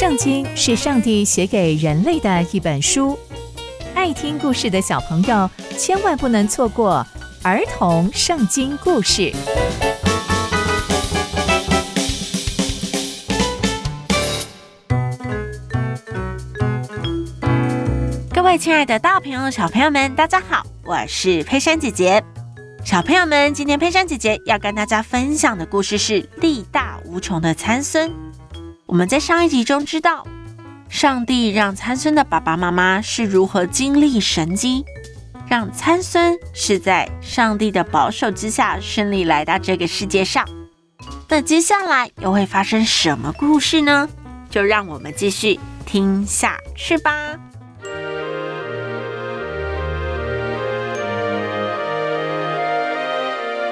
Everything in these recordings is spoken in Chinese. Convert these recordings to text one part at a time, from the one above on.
圣经是上帝写给人类的一本书，爱听故事的小朋友千万不能错过儿童圣经故事。各位亲爱的大朋友、小朋友们，大家好，我是佩珊姐姐。小朋友们，今天佩珊姐姐要跟大家分享的故事是力大无穷的参孙。我们在上一集中知道，上帝让参孙的爸爸妈妈是如何经历神迹，让参孙是在上帝的保守之下顺利来到这个世界上。那接下来又会发生什么故事呢？就让我们继续听下去吧。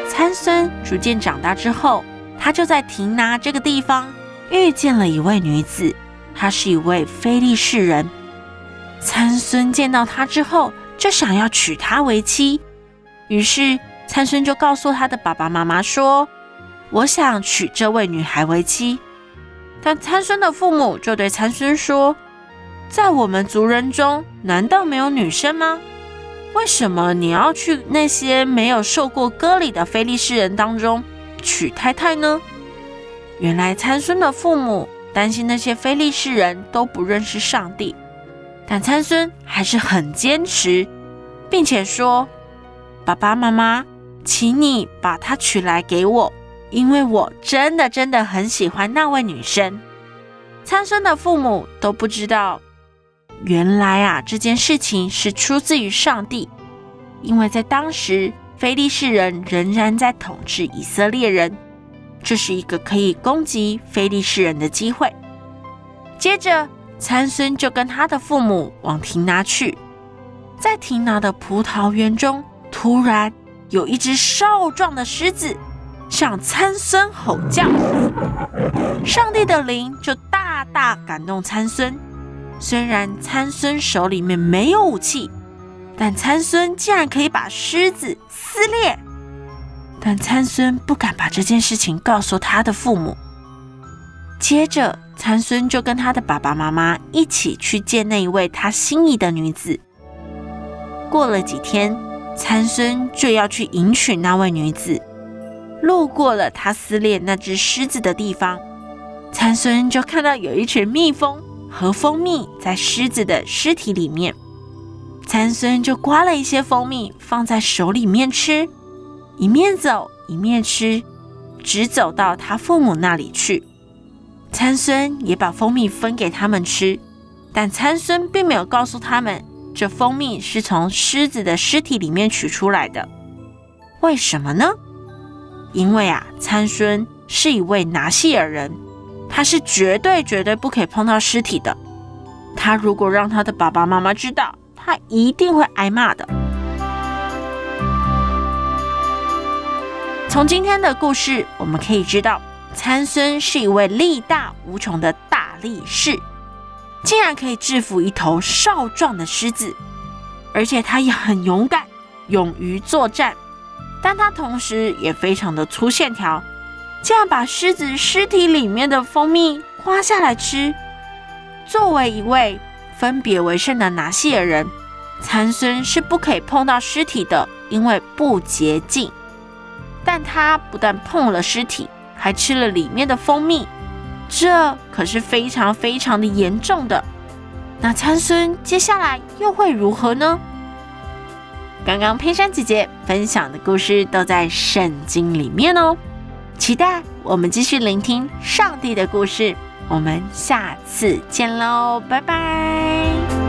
参孙逐渐长大之后，他就在亭拿这个地方。遇见了一位女子，她是一位非利士人。参孙见到她之后，就想要娶她为妻。于是参孙就告诉他的爸爸妈妈说：“我想娶这位女孩为妻。”但参孙的父母就对参孙说：“在我们族人中，难道没有女生吗？为什么你要去那些没有受过割礼的非利士人当中娶太太呢？”原来参孙的父母担心那些非利士人都不认识上帝，但参孙还是很坚持，并且说：“爸爸妈妈，请你把她娶来给我，因为我真的真的很喜欢那位女生。”参孙的父母都不知道，原来啊这件事情是出自于上帝，因为在当时非利士人仍然在统治以色列人。这是一个可以攻击非利士人的机会。接着，参孙就跟他的父母往亭拿去。在亭拿的葡萄园中，突然有一只少壮的狮子向参孙吼叫。上帝的灵就大大感动参孙。虽然参孙手里面没有武器，但参孙竟然可以把狮子撕裂。但参孙不敢把这件事情告诉他的父母。接着，参孙就跟他的爸爸妈妈一起去见那一位他心仪的女子。过了几天，参孙就要去迎娶那位女子。路过了他撕裂那只狮子的地方，参孙就看到有一群蜜蜂和蜂蜜在狮子的尸体里面。参孙就刮了一些蜂蜜放在手里面吃。一面走一面吃，直走到他父母那里去。参孙也把蜂蜜分给他们吃，但参孙并没有告诉他们，这蜂蜜是从狮子的尸体里面取出来的。为什么呢？因为啊，参孙是一位拿细耳人，他是绝对绝对不可以碰到尸体的。他如果让他的爸爸妈妈知道，他一定会挨骂的。从今天的故事，我们可以知道，参孙是一位力大无穷的大力士，竟然可以制服一头少壮的狮子，而且他也很勇敢，勇于作战。但他同时也非常的粗线条，竟然把狮子尸体里面的蜂蜜刮下来吃。作为一位分别为圣的拿细耳人，参孙是不可以碰到尸体的，因为不洁净。但他不但碰了尸体，还吃了里面的蜂蜜，这可是非常非常的严重的。那参孙接下来又会如何呢？刚刚佩珊姐姐分享的故事都在圣经里面哦，期待我们继续聆听上帝的故事。我们下次见喽，拜拜。